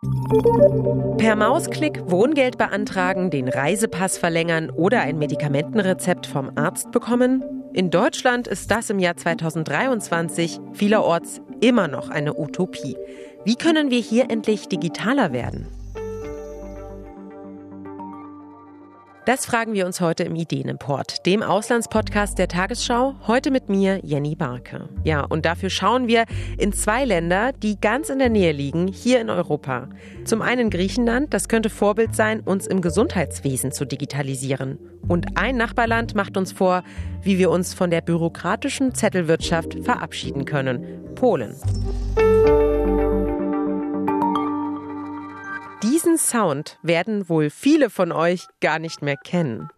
Per Mausklick Wohngeld beantragen, den Reisepass verlängern oder ein Medikamentenrezept vom Arzt bekommen? In Deutschland ist das im Jahr 2023 vielerorts immer noch eine Utopie. Wie können wir hier endlich digitaler werden? Das fragen wir uns heute im Ideenimport, dem Auslandspodcast der Tagesschau. Heute mit mir, Jenny Barke. Ja, und dafür schauen wir in zwei Länder, die ganz in der Nähe liegen, hier in Europa. Zum einen Griechenland, das könnte Vorbild sein, uns im Gesundheitswesen zu digitalisieren. Und ein Nachbarland macht uns vor, wie wir uns von der bürokratischen Zettelwirtschaft verabschieden können. Polen. Diesen Sound werden wohl viele von euch gar nicht mehr kennen.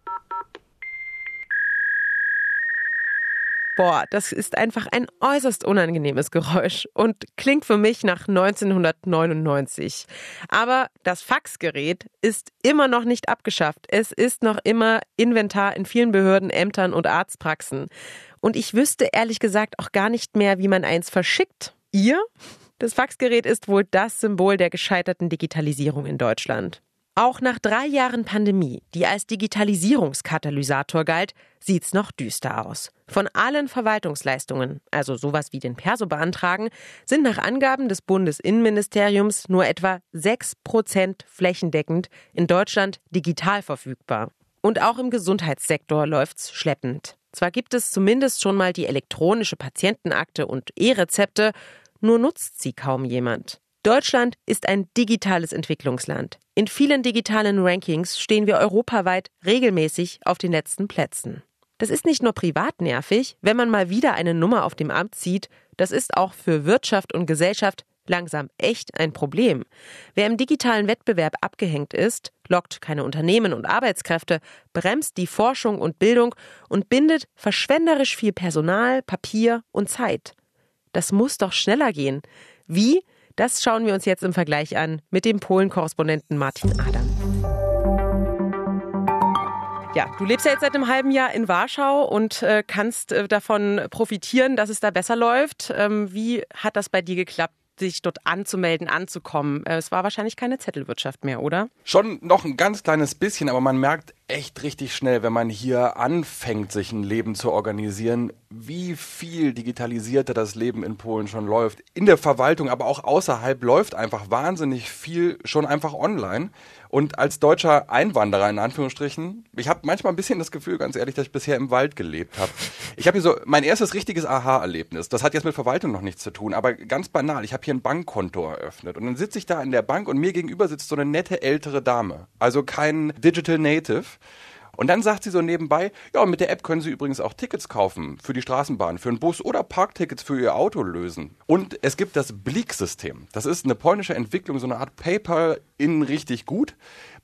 Boah, das ist einfach ein äußerst unangenehmes Geräusch und klingt für mich nach 1999. Aber das Faxgerät ist immer noch nicht abgeschafft. Es ist noch immer Inventar in vielen Behörden, Ämtern und Arztpraxen. Und ich wüsste ehrlich gesagt auch gar nicht mehr, wie man eins verschickt. Ihr? Das Faxgerät ist wohl das Symbol der gescheiterten Digitalisierung in Deutschland. Auch nach drei Jahren Pandemie, die als Digitalisierungskatalysator galt, sieht's noch düster aus. Von allen Verwaltungsleistungen, also sowas wie den Perso beantragen, sind nach Angaben des Bundesinnenministeriums nur etwa sechs Prozent flächendeckend in Deutschland digital verfügbar. Und auch im Gesundheitssektor läuft's schleppend. Zwar gibt es zumindest schon mal die elektronische Patientenakte und E-Rezepte, nur nutzt sie kaum jemand. Deutschland ist ein digitales Entwicklungsland. In vielen digitalen Rankings stehen wir europaweit regelmäßig auf den letzten Plätzen. Das ist nicht nur privat nervig, wenn man mal wieder eine Nummer auf dem Amt zieht, das ist auch für Wirtschaft und Gesellschaft langsam echt ein Problem. Wer im digitalen Wettbewerb abgehängt ist, lockt keine Unternehmen und Arbeitskräfte, bremst die Forschung und Bildung und bindet verschwenderisch viel Personal, Papier und Zeit. Das muss doch schneller gehen. Wie? Das schauen wir uns jetzt im Vergleich an mit dem Polen-Korrespondenten Martin Adam. Ja, du lebst ja jetzt seit einem halben Jahr in Warschau und äh, kannst äh, davon profitieren, dass es da besser läuft. Ähm, wie hat das bei dir geklappt? sich dort anzumelden, anzukommen. Äh, es war wahrscheinlich keine Zettelwirtschaft mehr, oder? Schon noch ein ganz kleines bisschen, aber man merkt echt richtig schnell, wenn man hier anfängt, sich ein Leben zu organisieren, wie viel digitalisierter das Leben in Polen schon läuft. In der Verwaltung, aber auch außerhalb läuft einfach wahnsinnig viel schon einfach online. Und als deutscher Einwanderer in Anführungsstrichen, ich habe manchmal ein bisschen das Gefühl, ganz ehrlich, dass ich bisher im Wald gelebt habe. Ich habe hier so mein erstes richtiges Aha-Erlebnis. Das hat jetzt mit Verwaltung noch nichts zu tun, aber ganz banal. Ich habe hier ein Bankkonto eröffnet und dann sitze ich da in der Bank und mir gegenüber sitzt so eine nette ältere Dame. Also kein Digital Native. Und dann sagt sie so nebenbei, ja, mit der App können Sie übrigens auch Tickets kaufen für die Straßenbahn, für einen Bus oder Parktickets für Ihr Auto lösen. Und es gibt das Bleak-System. Das ist eine polnische Entwicklung, so eine Art PayPal in richtig gut.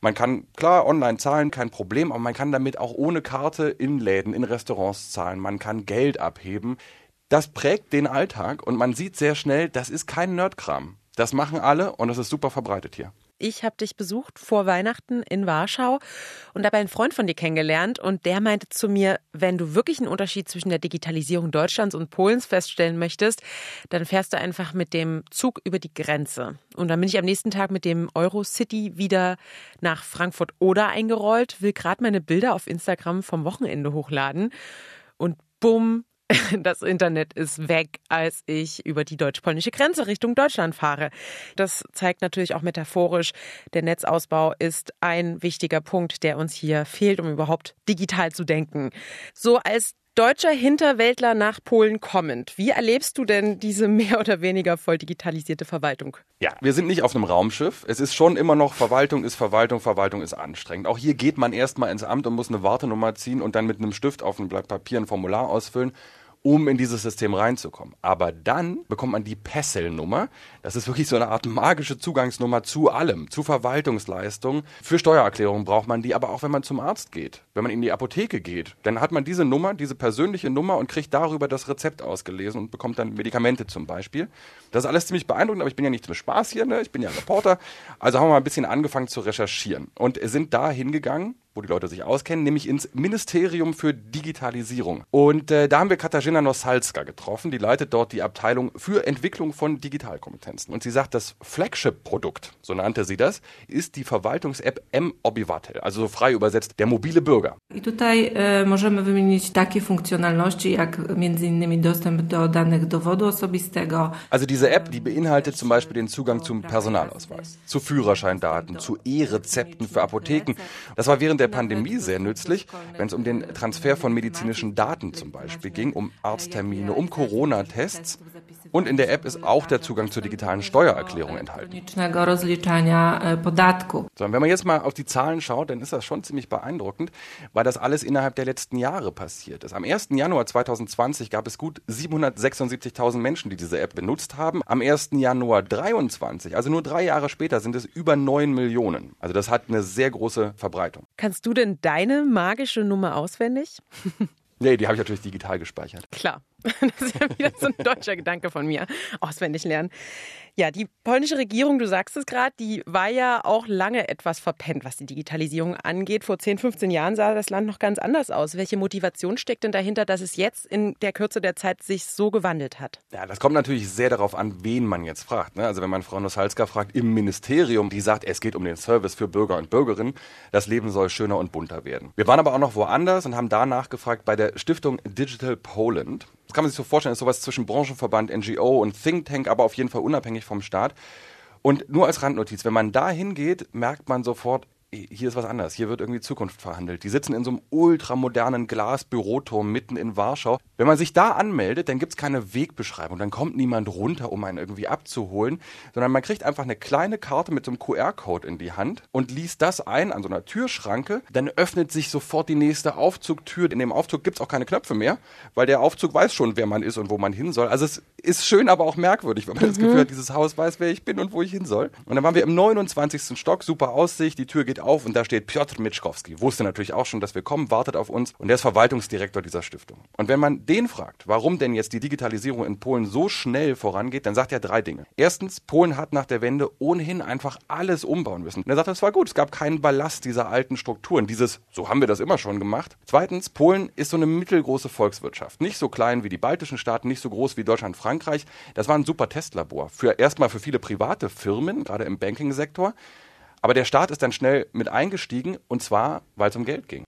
Man kann klar online zahlen, kein Problem, aber man kann damit auch ohne Karte in Läden, in Restaurants zahlen. Man kann Geld abheben. Das prägt den Alltag und man sieht sehr schnell, das ist kein Nerdkram. Das machen alle und das ist super verbreitet hier ich habe dich besucht vor Weihnachten in Warschau und dabei einen Freund von dir kennengelernt und der meinte zu mir, wenn du wirklich einen Unterschied zwischen der Digitalisierung Deutschlands und Polens feststellen möchtest, dann fährst du einfach mit dem Zug über die Grenze. Und dann bin ich am nächsten Tag mit dem Eurocity wieder nach Frankfurt oder eingerollt, will gerade meine Bilder auf Instagram vom Wochenende hochladen und bumm, das Internet ist weg, als ich über die deutsch-polnische Grenze Richtung Deutschland fahre. Das zeigt natürlich auch metaphorisch, der Netzausbau ist ein wichtiger Punkt, der uns hier fehlt, um überhaupt digital zu denken. So als deutscher Hinterwäldler nach Polen kommend. Wie erlebst du denn diese mehr oder weniger voll digitalisierte Verwaltung? Ja, wir sind nicht auf einem Raumschiff. Es ist schon immer noch Verwaltung ist Verwaltung, Verwaltung ist anstrengend. Auch hier geht man erstmal ins Amt und muss eine Wartenummer ziehen und dann mit einem Stift auf ein Blatt Papier ein Formular ausfüllen um in dieses System reinzukommen. Aber dann bekommt man die PESSEL-Nummer. Das ist wirklich so eine Art magische Zugangsnummer zu allem, zu Verwaltungsleistungen. Für Steuererklärungen braucht man die, aber auch wenn man zum Arzt geht, wenn man in die Apotheke geht, dann hat man diese Nummer, diese persönliche Nummer und kriegt darüber das Rezept ausgelesen und bekommt dann Medikamente zum Beispiel. Das ist alles ziemlich beeindruckend, aber ich bin ja nicht zum Spaß hier, ne? ich bin ja Reporter. Also haben wir mal ein bisschen angefangen zu recherchieren und sind da hingegangen, wo die Leute sich auskennen, nämlich ins Ministerium für Digitalisierung. Und äh, da haben wir Katarzyna Nosalska getroffen, die leitet dort die Abteilung für Entwicklung von Digitalkompetenzen. Und sie sagt, das Flagship-Produkt, so nannte sie das, ist die Verwaltungs-App M-Obywatel, also so frei übersetzt der mobile Bürger. I tutaj e, możemy wymienić takie funkcjonalności jak innymi dostęp do danych dowodu osobistego. Also diese App, die beinhaltet zum Beispiel den Zugang zum Personalausweis, zu Führerscheindaten, zu E-Rezepten für Apotheken. Das war während der Pandemie sehr nützlich, wenn es um den Transfer von medizinischen Daten zum Beispiel ging, um Arzttermine, um Corona-Tests. Und in der App ist auch der Zugang zur digitalen Steuererklärung enthalten. e, podatku. So, und wenn man jetzt mal auf die Zahlen schaut, dann ist das schon ziemlich beeindruckend, weil das alles innerhalb der letzten Jahre passiert ist. Am 1. Januar 2020 gab es gut 776.000 Menschen, die diese App benutzt haben. Am 1. Januar 23, also nur drei Jahre später, sind es über 9 Millionen. Also das hat eine sehr große Verbreitung. Kannst du denn deine magische Nummer auswendig? Nee, die habe ich natürlich digital gespeichert. Klar. Das ist ja wieder so ein deutscher Gedanke von mir. Auswendig lernen. Ja, die polnische Regierung, du sagst es gerade, die war ja auch lange etwas verpennt, was die Digitalisierung angeht. Vor 10, 15 Jahren sah das Land noch ganz anders aus. Welche Motivation steckt denn dahinter, dass es jetzt in der Kürze der Zeit sich so gewandelt hat? Ja, das kommt natürlich sehr darauf an, wen man jetzt fragt. Ne? Also wenn man Frau Nosalska fragt im Ministerium, die sagt, es geht um den Service für Bürger und Bürgerinnen, das Leben soll schöner und bunter werden. Wir waren aber auch noch woanders und haben danach gefragt bei der Stiftung Digital Poland. Das kann man sich so vorstellen, ist sowas zwischen Branchenverband, NGO und Think Tank, aber auf jeden Fall unabhängig vom Staat. Und nur als Randnotiz, wenn man da hingeht, merkt man sofort, hier ist was anderes. Hier wird irgendwie Zukunft verhandelt. Die sitzen in so einem ultramodernen Glasbüroturm mitten in Warschau. Wenn man sich da anmeldet, dann gibt es keine Wegbeschreibung. Dann kommt niemand runter, um einen irgendwie abzuholen, sondern man kriegt einfach eine kleine Karte mit so einem QR-Code in die Hand und liest das ein an so einer Türschranke. Dann öffnet sich sofort die nächste Aufzugtür. In dem Aufzug gibt es auch keine Knöpfe mehr, weil der Aufzug weiß schon, wer man ist und wo man hin soll. Also es ist schön, aber auch merkwürdig, wenn man das Gefühl hat, dieses Haus weiß, wer ich bin und wo ich hin soll. Und dann waren wir im 29. Stock, super Aussicht, die Tür geht auf und da steht Piotr Mitschkowski. Wusste natürlich auch schon, dass wir kommen, wartet auf uns und der ist Verwaltungsdirektor dieser Stiftung. Und wenn man den fragt, warum denn jetzt die Digitalisierung in Polen so schnell vorangeht, dann sagt er drei Dinge. Erstens, Polen hat nach der Wende ohnehin einfach alles umbauen müssen. Und er sagt, das war gut, es gab keinen Ballast dieser alten Strukturen, dieses, so haben wir das immer schon gemacht. Zweitens, Polen ist so eine mittelgroße Volkswirtschaft. Nicht so klein wie die baltischen Staaten, nicht so groß wie Deutschland, Frankreich. Das war ein super Testlabor. Für erstmal für viele private Firmen, gerade im Banking-Sektor. Aber der Staat ist dann schnell mit eingestiegen und zwar, weil es um Geld ging.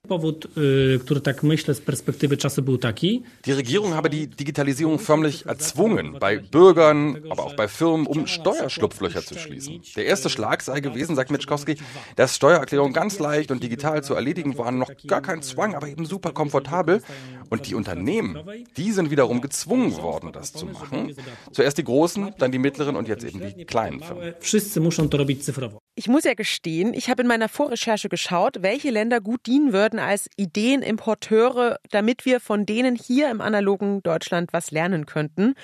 Die Regierung habe die Digitalisierung förmlich erzwungen, bei Bürgern, aber auch bei Firmen, um Steuerschlupflöcher zu schließen. Der erste Schlag sei gewesen, sagt Mitschkowski, dass Steuererklärungen ganz leicht und digital zu erledigen waren, noch gar kein Zwang, aber eben super komfortabel. Und die Unternehmen, die sind wiederum gezwungen worden, das zu machen. Zuerst die großen, dann die mittleren und jetzt eben die kleinen Firmen. wszyscy muszą to robić cyfrowo. Ich muss ja gestehen, ich habe in meiner Vorrecherche geschaut, welche Länder gut dienen würden als Ideenimporteure, damit wir von denen hier im analogen Deutschland was lernen könnten.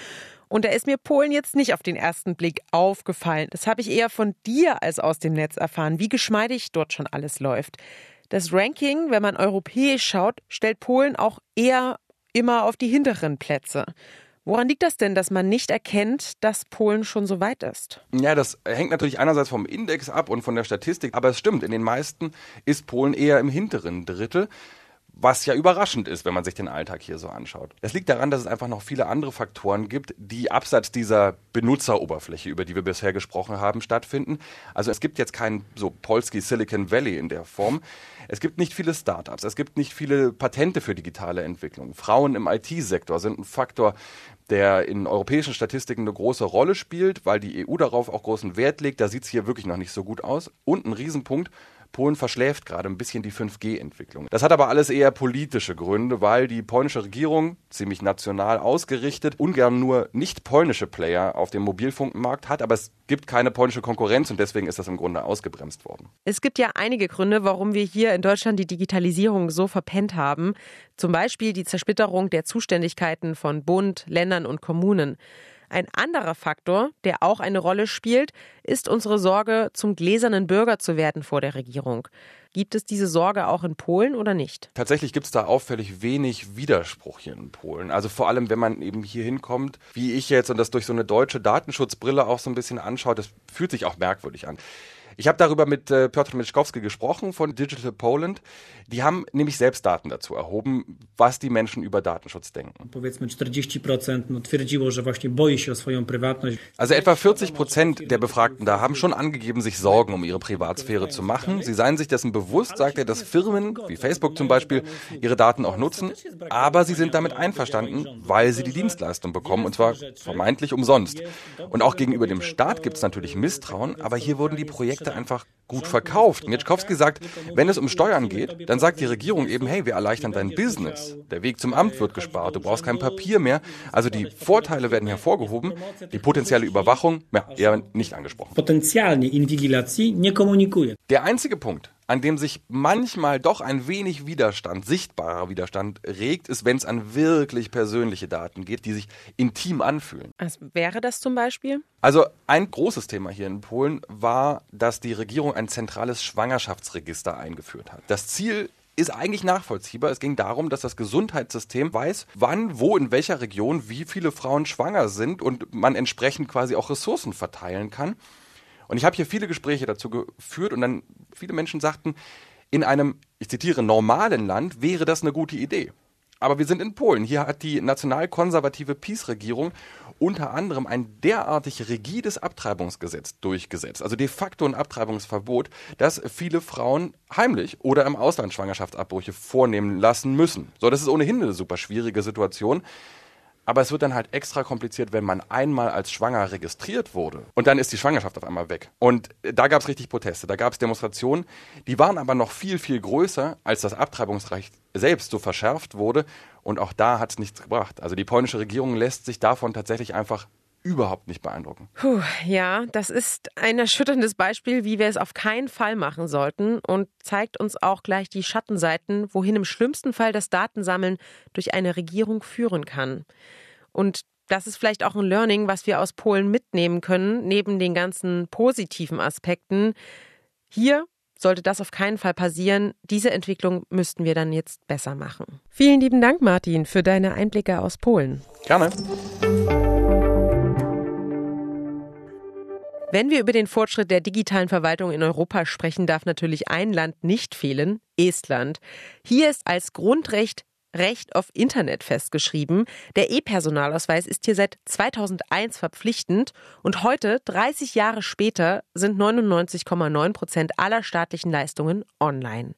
Und da ist mir Polen jetzt nicht auf den ersten Blick aufgefallen. Das habe ich eher von dir als aus dem Netz erfahren, wie geschmeidig dort schon alles läuft. Das Ranking, wenn man europäisch schaut, stellt Polen auch eher immer auf die hinteren Plätze. Woran liegt das denn, dass man nicht erkennt, dass Polen schon so weit ist? Ja, das hängt natürlich einerseits vom Index ab und von der Statistik, aber es stimmt, in den meisten ist Polen eher im hinteren Drittel. Was ja überraschend ist, wenn man sich den Alltag hier so anschaut. Das liegt daran, dass es einfach noch viele andere Faktoren gibt, die abseits dieser Benutzeroberfläche, über die wir bisher gesprochen haben, stattfinden. Also es gibt jetzt kein so Polski Silicon Valley in der Form. Es gibt nicht viele Startups, es gibt nicht viele Patente für digitale Entwicklung. Frauen im IT-Sektor sind ein Faktor, der in europäischen Statistiken eine große Rolle spielt, weil die EU darauf auch großen Wert legt. Da sieht es hier wirklich noch nicht so gut aus. Und ein Riesenpunkt, Polen verschläft gerade ein bisschen die 5G-Entwicklung. Das hat aber alles eher politische Gründe, weil die polnische Regierung, ziemlich national ausgerichtet, ungern nur nicht polnische Player auf dem Mobilfunkmarkt hat, aber es gibt keine polnische Konkurrenz und deswegen ist das im Grunde ausgebremst worden. Es gibt ja einige Gründe, warum wir hier in Deutschland die Digitalisierung so verpennt haben. Zum Beispiel die Zersplitterung der Zuständigkeiten von Bund, Ländern und Kommunen. Ein anderer Faktor, der auch eine Rolle spielt, ist unsere Sorge, zum gläsernen Bürger zu werden vor der Regierung. Gibt es diese Sorge auch in Polen oder nicht? Tatsächlich gibt es da auffällig wenig Widerspruch hier in Polen. Also vor allem, wenn man eben hier hinkommt, wie ich jetzt, und das durch so eine deutsche Datenschutzbrille auch so ein bisschen anschaut, das fühlt sich auch merkwürdig an. Ich habe darüber mit äh, Piotr Miczkowski gesprochen von Digital Poland. Die haben nämlich selbst Daten dazu erhoben, was die Menschen über Datenschutz denken. Powiedzmy 40% no, twierdziło, że właśnie boi się o swoją prywatność. Also etwa 40 Prozent der Befragten da haben schon angegeben, sich Sorgen um ihre Privatsphäre zu machen. Sie seien sich dessen bewusst, sagt er, dass Firmen wie Facebook zum Beispiel ihre Daten auch nutzen, aber sie sind damit einverstanden, weil sie die Dienstleistung bekommen und zwar vermeintlich umsonst. Und auch gegenüber dem Staat gibt es natürlich Misstrauen, aber hier wurden die Projekte einfach gut verkauft. Mietschkowski sagt, wenn es um Steuern geht, dann sagt die Regierung eben, hey, wir erleichtern dein Business. Der Weg zum Amt wird gespart, du brauchst kein Papier mehr. Also die Vorteile werden hervorgehoben, die potenzielle Überwachung ja, eher nicht angesprochen. Der einzige Punkt, an dem sich manchmal doch ein wenig Widerstand, sichtbarer Widerstand regt, ist, wenn es an wirklich persönliche Daten geht, die sich intim anfühlen. Was wäre das zum Beispiel? Also ein großes Thema hier in Polen war, dass die Regierung ein zentrales Schwangerschaftsregister eingeführt hat. Das Ziel ist eigentlich nachvollziehbar. Es ging darum, dass das Gesundheitssystem weiß, wann, wo, in welcher Region wie viele Frauen schwanger sind und man entsprechend quasi auch Ressourcen verteilen kann. Und ich habe hier viele Gespräche dazu geführt und dann viele Menschen sagten, in einem, ich zitiere, normalen Land wäre das eine gute Idee. Aber wir sind in Polen. Hier hat die nationalkonservative PiS-Regierung unter anderem ein derartig rigides Abtreibungsgesetz durchgesetzt, also de facto ein Abtreibungsverbot, dass viele Frauen heimlich oder im Ausland Schwangerschaftsabbrüche vornehmen lassen müssen. So, das ist ohnehin eine super schwierige Situation. Aber es wird dann halt extra kompliziert, wenn man einmal als schwanger registriert wurde und dann ist die Schwangerschaft auf einmal weg. Und da gab es richtig Proteste, da gab es Demonstrationen, die waren aber noch viel, viel größer, als das Abtreibungsrecht selbst so verschärft wurde. Und auch da hat es nichts gebracht. Also die polnische Regierung lässt sich davon tatsächlich einfach überhaupt nicht beeindrucken. Puh, ja, das ist ein erschütterndes Beispiel, wie wir es auf keinen Fall machen sollten und zeigt uns auch gleich die Schattenseiten, wohin im schlimmsten Fall das Datensammeln durch eine Regierung führen kann. Und das ist vielleicht auch ein Learning, was wir aus Polen mitnehmen können, neben den ganzen positiven Aspekten. Hier sollte das auf keinen Fall passieren. Diese Entwicklung müssten wir dann jetzt besser machen. Vielen lieben Dank, Martin, für deine Einblicke aus Polen. Gerne. Wenn wir über den Fortschritt der digitalen Verwaltung in Europa sprechen, darf natürlich ein Land nicht fehlen, Estland. Hier ist als Grundrecht Recht auf Internet festgeschrieben. Der E-Personalausweis ist hier seit 2001 verpflichtend und heute, 30 Jahre später, sind 99,9 Prozent aller staatlichen Leistungen online.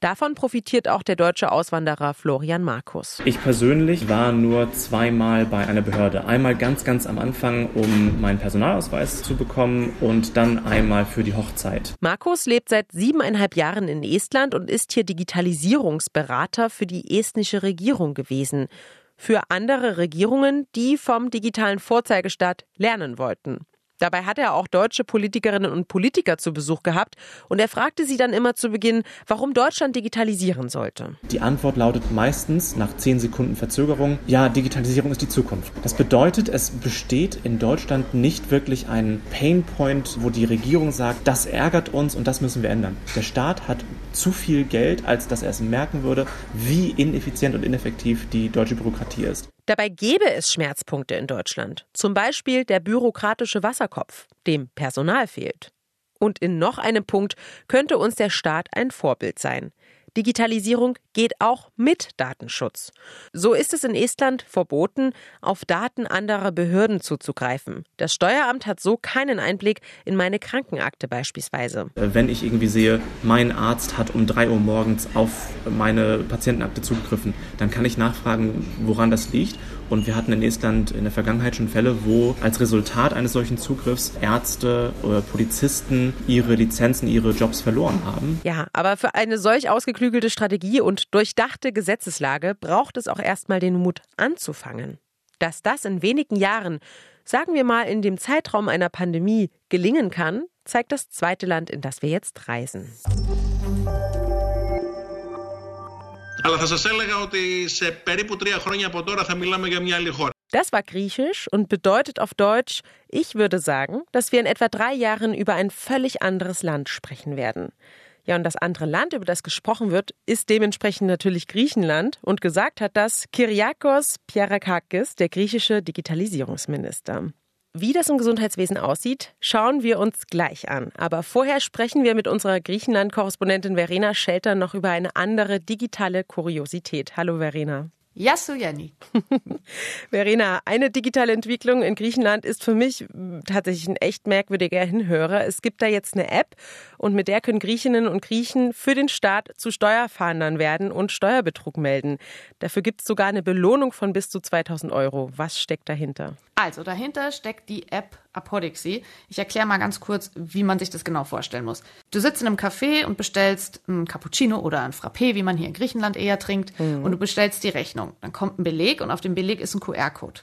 Davon profitiert auch der deutsche Auswanderer Florian Markus. Ich persönlich war nur zweimal bei einer Behörde. Einmal ganz, ganz am Anfang, um meinen Personalausweis zu bekommen und dann einmal für die Hochzeit. Markus lebt seit siebeneinhalb Jahren in Estland und ist hier Digitalisierungsberater für die estnische Regierung gewesen. Für andere Regierungen, die vom digitalen Vorzeigestaat lernen wollten. Dabei hat er auch deutsche Politikerinnen und Politiker zu Besuch gehabt und er fragte sie dann immer zu Beginn, warum Deutschland digitalisieren sollte. Die Antwort lautet meistens nach zehn Sekunden Verzögerung, ja, Digitalisierung ist die Zukunft. Das bedeutet, es besteht in Deutschland nicht wirklich ein Painpoint, wo die Regierung sagt, das ärgert uns und das müssen wir ändern. Der Staat hat zu viel Geld, als dass er es merken würde, wie ineffizient und ineffektiv die deutsche Bürokratie ist. Dabei gäbe es Schmerzpunkte in Deutschland. Zum Beispiel der bürokratische Wasserkopf, dem Personal fehlt. Und in noch einem Punkt könnte uns der Staat ein Vorbild sein. Digitalisierung geht auch mit Datenschutz. So ist es in Estland verboten, auf Daten anderer Behörden zuzugreifen. Das Steueramt hat so keinen Einblick in meine Krankenakte beispielsweise. Wenn ich irgendwie sehe, mein Arzt hat um drei Uhr morgens auf meine Patientenakte zugegriffen, dann kann ich nachfragen, woran das liegt. Und wir hatten in Estland in der Vergangenheit schon Fälle, wo als Resultat eines solchen Zugriffs Ärzte oder Polizisten ihre Lizenzen, ihre Jobs verloren haben. Ja, aber für eine solch ausgeklügelte Strategie und durchdachte Gesetzeslage braucht es auch erstmal den Mut anzufangen. Dass das in wenigen Jahren, sagen wir mal in dem Zeitraum einer Pandemie, gelingen kann, zeigt das zweite Land, in das wir jetzt reisen. Αλλά θα σας έλεγα ότι σε περίπου τρία χρόνια από τώρα θα μιλάμε για μια άλλη χώρα. Das war griechisch und bedeutet auf Deutsch, ich würde sagen, dass wir in etwa drei Jahren über ein völlig anderes Land sprechen werden. Ja, und das andere Land, über das gesprochen wird, ist dementsprechend natürlich Griechenland. Und gesagt hat das Kyriakos Pierakakis, der griechische Digitalisierungsminister. wie das im Gesundheitswesen aussieht, schauen wir uns gleich an. Aber vorher sprechen wir mit unserer Griechenland-Korrespondentin Verena Schelter noch über eine andere digitale Kuriosität. Hallo Verena. Yasu Jenny. Verena, eine digitale Entwicklung in Griechenland ist für mich tatsächlich ein echt merkwürdiger Hinhörer. Es gibt da jetzt eine App und mit der können Griechinnen und Griechen für den Staat zu Steuerfahndern werden und Steuerbetrug melden. Dafür gibt es sogar eine Belohnung von bis zu 2000 Euro. Was steckt dahinter? Also dahinter steckt die App Apodixy. Ich erkläre mal ganz kurz, wie man sich das genau vorstellen muss. Du sitzt in einem Café und bestellst ein Cappuccino oder ein Frappé, wie man hier in Griechenland eher trinkt, mhm. und du bestellst die Rechnung. Dann kommt ein Beleg und auf dem Beleg ist ein QR-Code.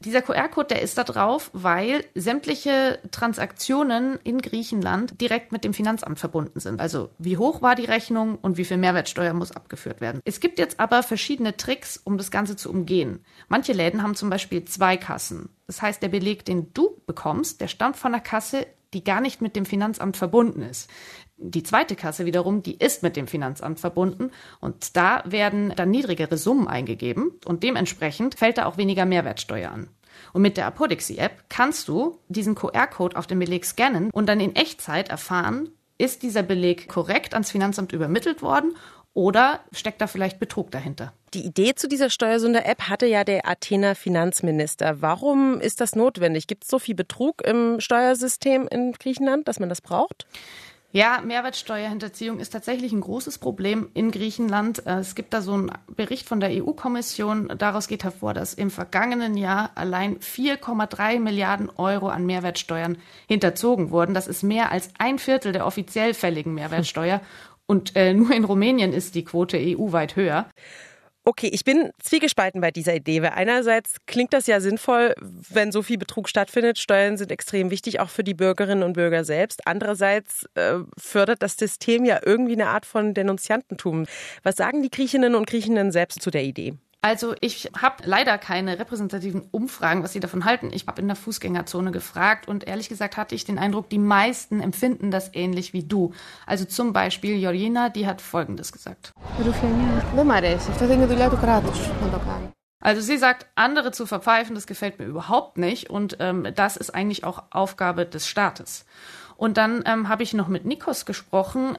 Dieser QR-Code, der ist da drauf, weil sämtliche Transaktionen in Griechenland direkt mit dem Finanzamt verbunden sind. Also wie hoch war die Rechnung und wie viel Mehrwertsteuer muss abgeführt werden. Es gibt jetzt aber verschiedene Tricks, um das Ganze zu umgehen. Manche Läden haben zum Beispiel zwei Kassen. Das heißt, der Beleg, den du bekommst, der stammt von einer Kasse, die gar nicht mit dem Finanzamt verbunden ist. Die zweite Kasse wiederum, die ist mit dem Finanzamt verbunden und da werden dann niedrigere Summen eingegeben und dementsprechend fällt da auch weniger Mehrwertsteuer an. Und mit der Apodixy-App kannst du diesen QR-Code auf dem Beleg scannen und dann in Echtzeit erfahren, ist dieser Beleg korrekt ans Finanzamt übermittelt worden oder steckt da vielleicht Betrug dahinter? Die Idee zu dieser Steuersünder-App hatte ja der Athener Finanzminister. Warum ist das notwendig? Gibt es so viel Betrug im Steuersystem in Griechenland, dass man das braucht? Ja, Mehrwertsteuerhinterziehung ist tatsächlich ein großes Problem in Griechenland. Äh, es gibt da so einen Bericht von der EU-Kommission. Daraus geht hervor, dass im vergangenen Jahr allein 4,3 Milliarden Euro an Mehrwertsteuern hinterzogen wurden. Das ist mehr als ein Viertel der offiziell fälligen Mehrwertsteuer. Und äh, nur in Rumänien ist die Quote EU-weit höher. Okay, ich bin zwiegespalten bei dieser Idee, weil einerseits klingt das ja sinnvoll, wenn so viel Betrug stattfindet. Steuern sind extrem wichtig, auch für die Bürgerinnen und Bürger selbst. Andererseits äh, fördert das System ja irgendwie eine Art von Denunziantentum. Was sagen die Griechinnen und Griechen selbst zu der Idee? Also ich habe leider keine repräsentativen Umfragen, was sie davon halten. Ich habe in der Fußgängerzone gefragt und ehrlich gesagt hatte ich den Eindruck, die meisten empfinden das ähnlich wie du. Also zum Beispiel Jorina, die hat Folgendes gesagt. Also sie sagt, andere zu verpfeifen, das gefällt mir überhaupt nicht und ähm, das ist eigentlich auch Aufgabe des Staates. Und dann ähm, habe ich noch mit Nikos gesprochen.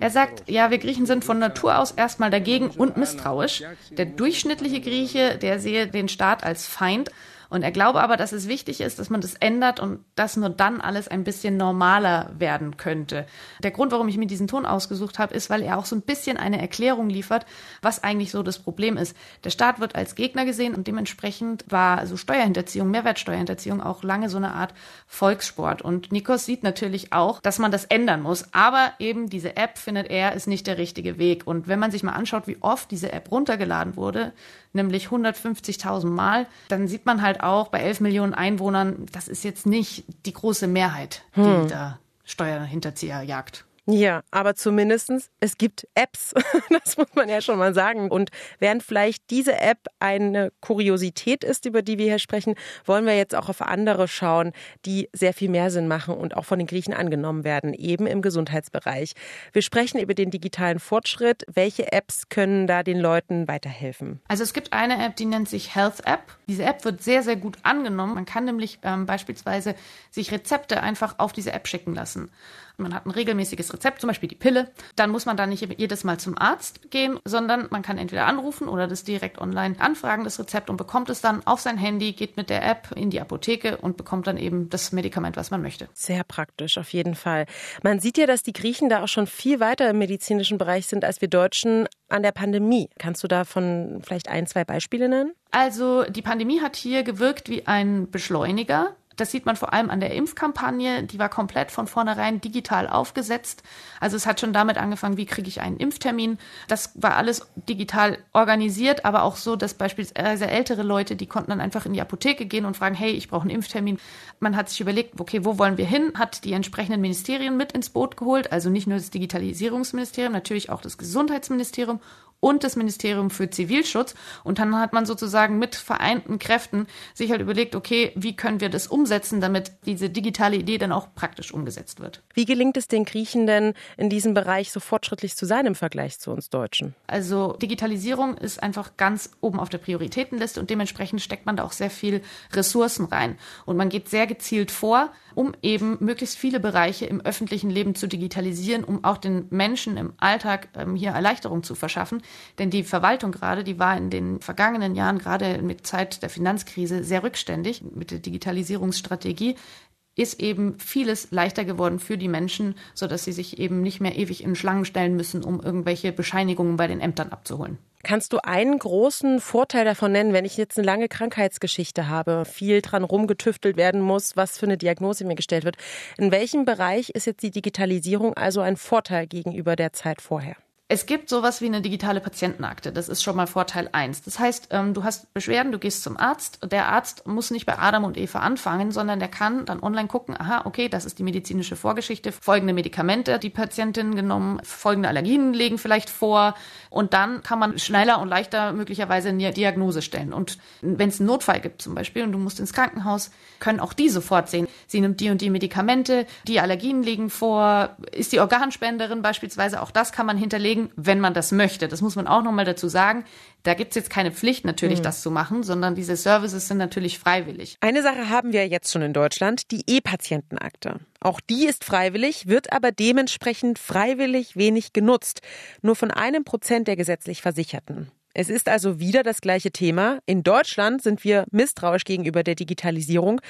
Er sagt, ja, wir Griechen sind von Natur aus erstmal dagegen und misstrauisch. Der durchschnittliche Grieche, der sehe den Staat als Feind. Und er glaube aber, dass es wichtig ist, dass man das ändert und dass nur dann alles ein bisschen normaler werden könnte. Der Grund, warum ich mir diesen Ton ausgesucht habe, ist, weil er auch so ein bisschen eine Erklärung liefert, was eigentlich so das Problem ist. Der Staat wird als Gegner gesehen und dementsprechend war so Steuerhinterziehung, Mehrwertsteuerhinterziehung auch lange so eine Art Volkssport. Und Nikos sieht natürlich auch, dass man das ändern muss. Aber eben diese App, findet er, ist nicht der richtige Weg. Und wenn man sich mal anschaut, wie oft diese App runtergeladen wurde, nämlich 150.000 Mal, dann sieht man halt auch bei 11 Millionen Einwohnern, das ist jetzt nicht die große Mehrheit, die hm. da Steuerhinterzieher jagt. Ja, aber zumindestens es gibt Apps. Das muss man ja schon mal sagen. Und während vielleicht diese App eine Kuriosität ist, über die wir hier sprechen, wollen wir jetzt auch auf andere schauen, die sehr viel mehr Sinn machen und auch von den Griechen angenommen werden, eben im Gesundheitsbereich. Wir sprechen über den digitalen Fortschritt. Welche Apps können da den Leuten weiterhelfen? Also es gibt eine App, die nennt sich Health App. Diese App wird sehr, sehr gut angenommen. Man kann nämlich ähm, beispielsweise sich Rezepte einfach auf diese App schicken lassen man hat ein regelmäßiges Rezept, zum Beispiel die Pille, dann muss man da nicht jedes Mal zum Arzt gehen, sondern man kann entweder anrufen oder das direkt online anfragen, das Rezept, und bekommt es dann auf sein Handy, geht mit der App in die Apotheke und bekommt dann eben das Medikament, was man möchte. Sehr praktisch, auf jeden Fall. Man sieht ja, dass die Griechen da auch schon viel weiter im medizinischen Bereich sind als wir Deutschen an der Pandemie. Kannst du davon vielleicht ein, zwei Beispiele nennen? Also die Pandemie hat hier gewirkt wie ein Beschleuniger. Das sieht man vor allem an der Impfkampagne. Die war komplett von vornherein digital aufgesetzt. Also es hat schon damit angefangen, wie kriege ich einen Impftermin. Das war alles digital organisiert, aber auch so, dass beispielsweise ältere Leute, die konnten dann einfach in die Apotheke gehen und fragen, hey, ich brauche einen Impftermin. Man hat sich überlegt, okay, wo wollen wir hin? Hat die entsprechenden Ministerien mit ins Boot geholt. Also nicht nur das Digitalisierungsministerium, natürlich auch das Gesundheitsministerium und das Ministerium für Zivilschutz. Und dann hat man sozusagen mit vereinten Kräften sich halt überlegt, okay, wie können wir das umsetzen? damit diese digitale Idee dann auch praktisch umgesetzt wird. Wie gelingt es den Griechen denn in diesem Bereich so fortschrittlich zu sein im Vergleich zu uns Deutschen? Also Digitalisierung ist einfach ganz oben auf der Prioritätenliste und dementsprechend steckt man da auch sehr viel Ressourcen rein. Und man geht sehr gezielt vor, um eben möglichst viele Bereiche im öffentlichen Leben zu digitalisieren, um auch den Menschen im Alltag ähm, hier Erleichterung zu verschaffen. Denn die Verwaltung gerade, die war in den vergangenen Jahren, gerade mit Zeit der Finanzkrise, sehr rückständig mit der Digitalisierungsstrategie ist eben vieles leichter geworden für die Menschen, so dass sie sich eben nicht mehr ewig in Schlangen stellen müssen, um irgendwelche Bescheinigungen bei den Ämtern abzuholen. Kannst du einen großen Vorteil davon nennen, wenn ich jetzt eine lange Krankheitsgeschichte habe, viel dran rumgetüftelt werden muss, was für eine Diagnose mir gestellt wird? In welchem Bereich ist jetzt die Digitalisierung also ein Vorteil gegenüber der Zeit vorher? Es gibt sowas wie eine digitale Patientenakte. Das ist schon mal Vorteil eins. Das heißt, ähm, du hast Beschwerden, du gehst zum Arzt. Der Arzt muss nicht bei Adam und Eva anfangen, sondern der kann dann online gucken, aha, okay, das ist die medizinische Vorgeschichte, folgende Medikamente die Patientin genommen, folgende Allergien legen vielleicht vor. Und dann kann man schneller und leichter möglicherweise eine Diagnose stellen. Und wenn es einen Notfall gibt zum Beispiel und du musst ins Krankenhaus, können auch die sofort sehen, sie nimmt die und die Medikamente, die Allergien liegen vor, ist die Organspenderin beispielsweise, auch das kann man hinterlegen kriegen, wenn man das möchte. Das muss man auch nochmal dazu sagen. Da gibt es jetzt keine Pflicht natürlich, mhm. das zu machen, sondern diese Services sind natürlich freiwillig. Eine Sache haben wir jetzt schon in Deutschland, die E-Patientenakte. Auch die ist freiwillig, wird aber dementsprechend freiwillig wenig genutzt. Nur von einem Prozent der gesetzlich Versicherten. Es ist also wieder das gleiche Thema. In Deutschland sind wir misstrauisch gegenüber der Digitalisierung,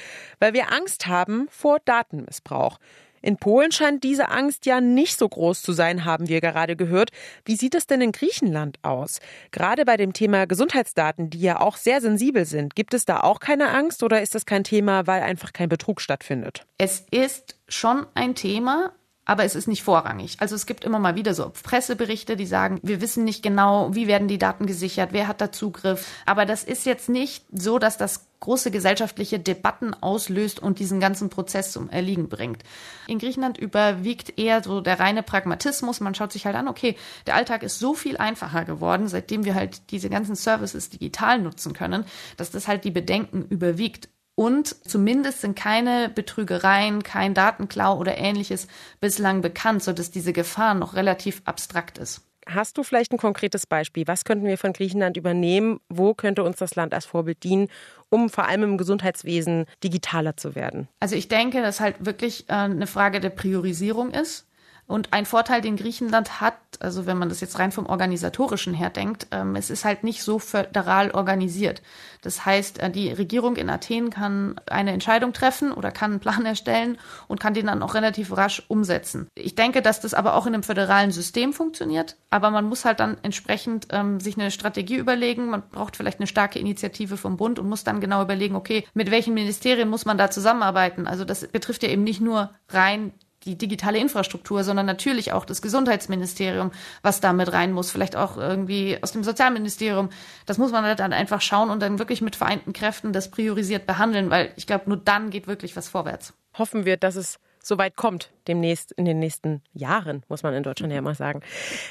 weil wir Angst haben vor Datenmissbrauch. In Polen scheint diese Angst ja nicht so groß zu sein, haben wir gerade gehört. Wie sieht es denn in Griechenland aus? Gerade bei dem Thema Gesundheitsdaten, die ja auch sehr sensibel sind, gibt es da auch keine Angst oder ist das kein Thema, weil einfach kein Betrug stattfindet? Es ist schon ein Thema, aber es ist nicht vorrangig. Also es gibt immer mal wieder so Presseberichte, die sagen, wir wissen nicht genau, wie werden die Daten gesichert, wer hat da Zugriff. Aber das ist jetzt nicht so, dass das große gesellschaftliche Debatten auslöst und diesen ganzen Prozess zum Erliegen bringt. In Griechenland überwiegt eher so der reine Pragmatismus. Man schaut sich halt an, okay, der Alltag ist so viel einfacher geworden, seitdem wir halt diese ganzen Services digital nutzen können, dass das halt die Bedenken überwiegt. Und zumindest sind keine Betrügereien, kein Datenklau oder ähnliches bislang bekannt, sodass diese Gefahr noch relativ abstrakt ist. Hast du vielleicht ein konkretes Beispiel? Was könnten wir von Griechenland übernehmen? Wo könnte uns das Land als Vorbild dienen, um vor allem im Gesundheitswesen digitaler zu werden? Also ich denke, dass halt wirklich äh, eine Frage der Priorisierung ist. Und ein Vorteil, den Griechenland hat, also wenn man das jetzt rein vom organisatorischen her denkt, ähm, es ist halt nicht so föderal organisiert. Das heißt, äh, die Regierung in Athen kann eine Entscheidung treffen oder kann einen Plan erstellen und kann den dann auch relativ rasch umsetzen. Ich denke, dass das aber auch in einem föderalen System funktioniert, aber man muss halt dann entsprechend ähm, sich eine Strategie überlegen. Man braucht vielleicht eine starke Initiative vom Bund und muss dann genau überlegen, okay, mit welchen Ministerien muss man da zusammenarbeiten? Also das betrifft ja eben nicht nur rein die digitale Infrastruktur, sondern natürlich auch das Gesundheitsministerium, was da mit rein muss, vielleicht auch irgendwie aus dem Sozialministerium. Das muss man dann einfach schauen und dann wirklich mit vereinten Kräften das priorisiert behandeln, weil ich glaube, nur dann geht wirklich was vorwärts. Hoffen wir, dass es so weit kommt, demnächst in den nächsten Jahren, muss man in Deutschland ja immer sagen.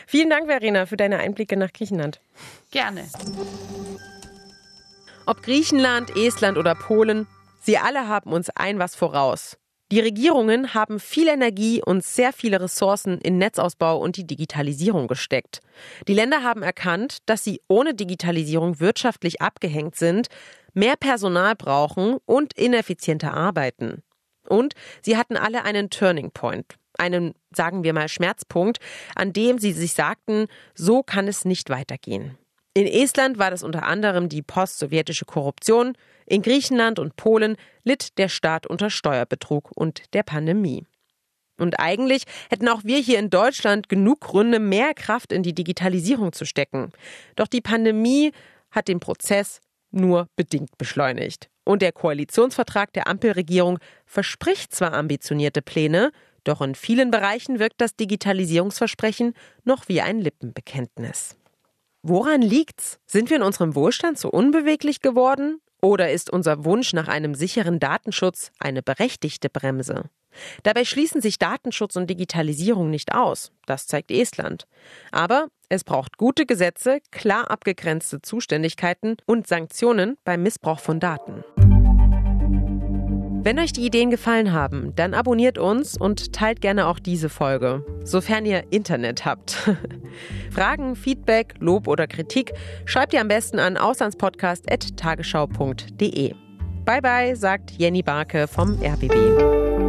Vielen Dank, Verena, für deine Einblicke nach Griechenland. Gerne. Ob Griechenland, Estland oder Polen, sie alle haben uns ein was voraus. Die Regierungen haben viel Energie und sehr viele Ressourcen in Netzausbau und die Digitalisierung gesteckt. Die Länder haben erkannt, dass sie ohne Digitalisierung wirtschaftlich abgehängt sind, mehr Personal brauchen und ineffizienter arbeiten. Und sie hatten alle einen Turning Point, einen, sagen wir mal, Schmerzpunkt, an dem sie sich sagten, so kann es nicht weitergehen. In Estland war das unter anderem die postsowjetische Korruption, in Griechenland und Polen litt der Staat unter Steuerbetrug und der Pandemie. Und eigentlich hätten auch wir hier in Deutschland genug Gründe, mehr Kraft in die Digitalisierung zu stecken. Doch die Pandemie hat den Prozess nur bedingt beschleunigt. Und der Koalitionsvertrag der Ampelregierung verspricht zwar ambitionierte Pläne, doch in vielen Bereichen wirkt das Digitalisierungsversprechen noch wie ein Lippenbekenntnis. Woran liegt's? Sind wir in unserem Wohlstand so unbeweglich geworden? Oder ist unser Wunsch nach einem sicheren Datenschutz eine berechtigte Bremse? Dabei schließen sich Datenschutz und Digitalisierung nicht aus. Das zeigt Estland. Aber es braucht gute Gesetze, klar abgegrenzte Zuständigkeiten und Sanktionen beim Missbrauch von Daten. Wenn euch die Ideen gefallen haben, dann abonniert uns und teilt gerne auch diese Folge, sofern ihr Internet habt. Fragen, Feedback, Lob oder Kritik schreibt ihr am besten an auslandspodcast.tagesschau.de. Bye bye, sagt Jenny Barke vom RBB.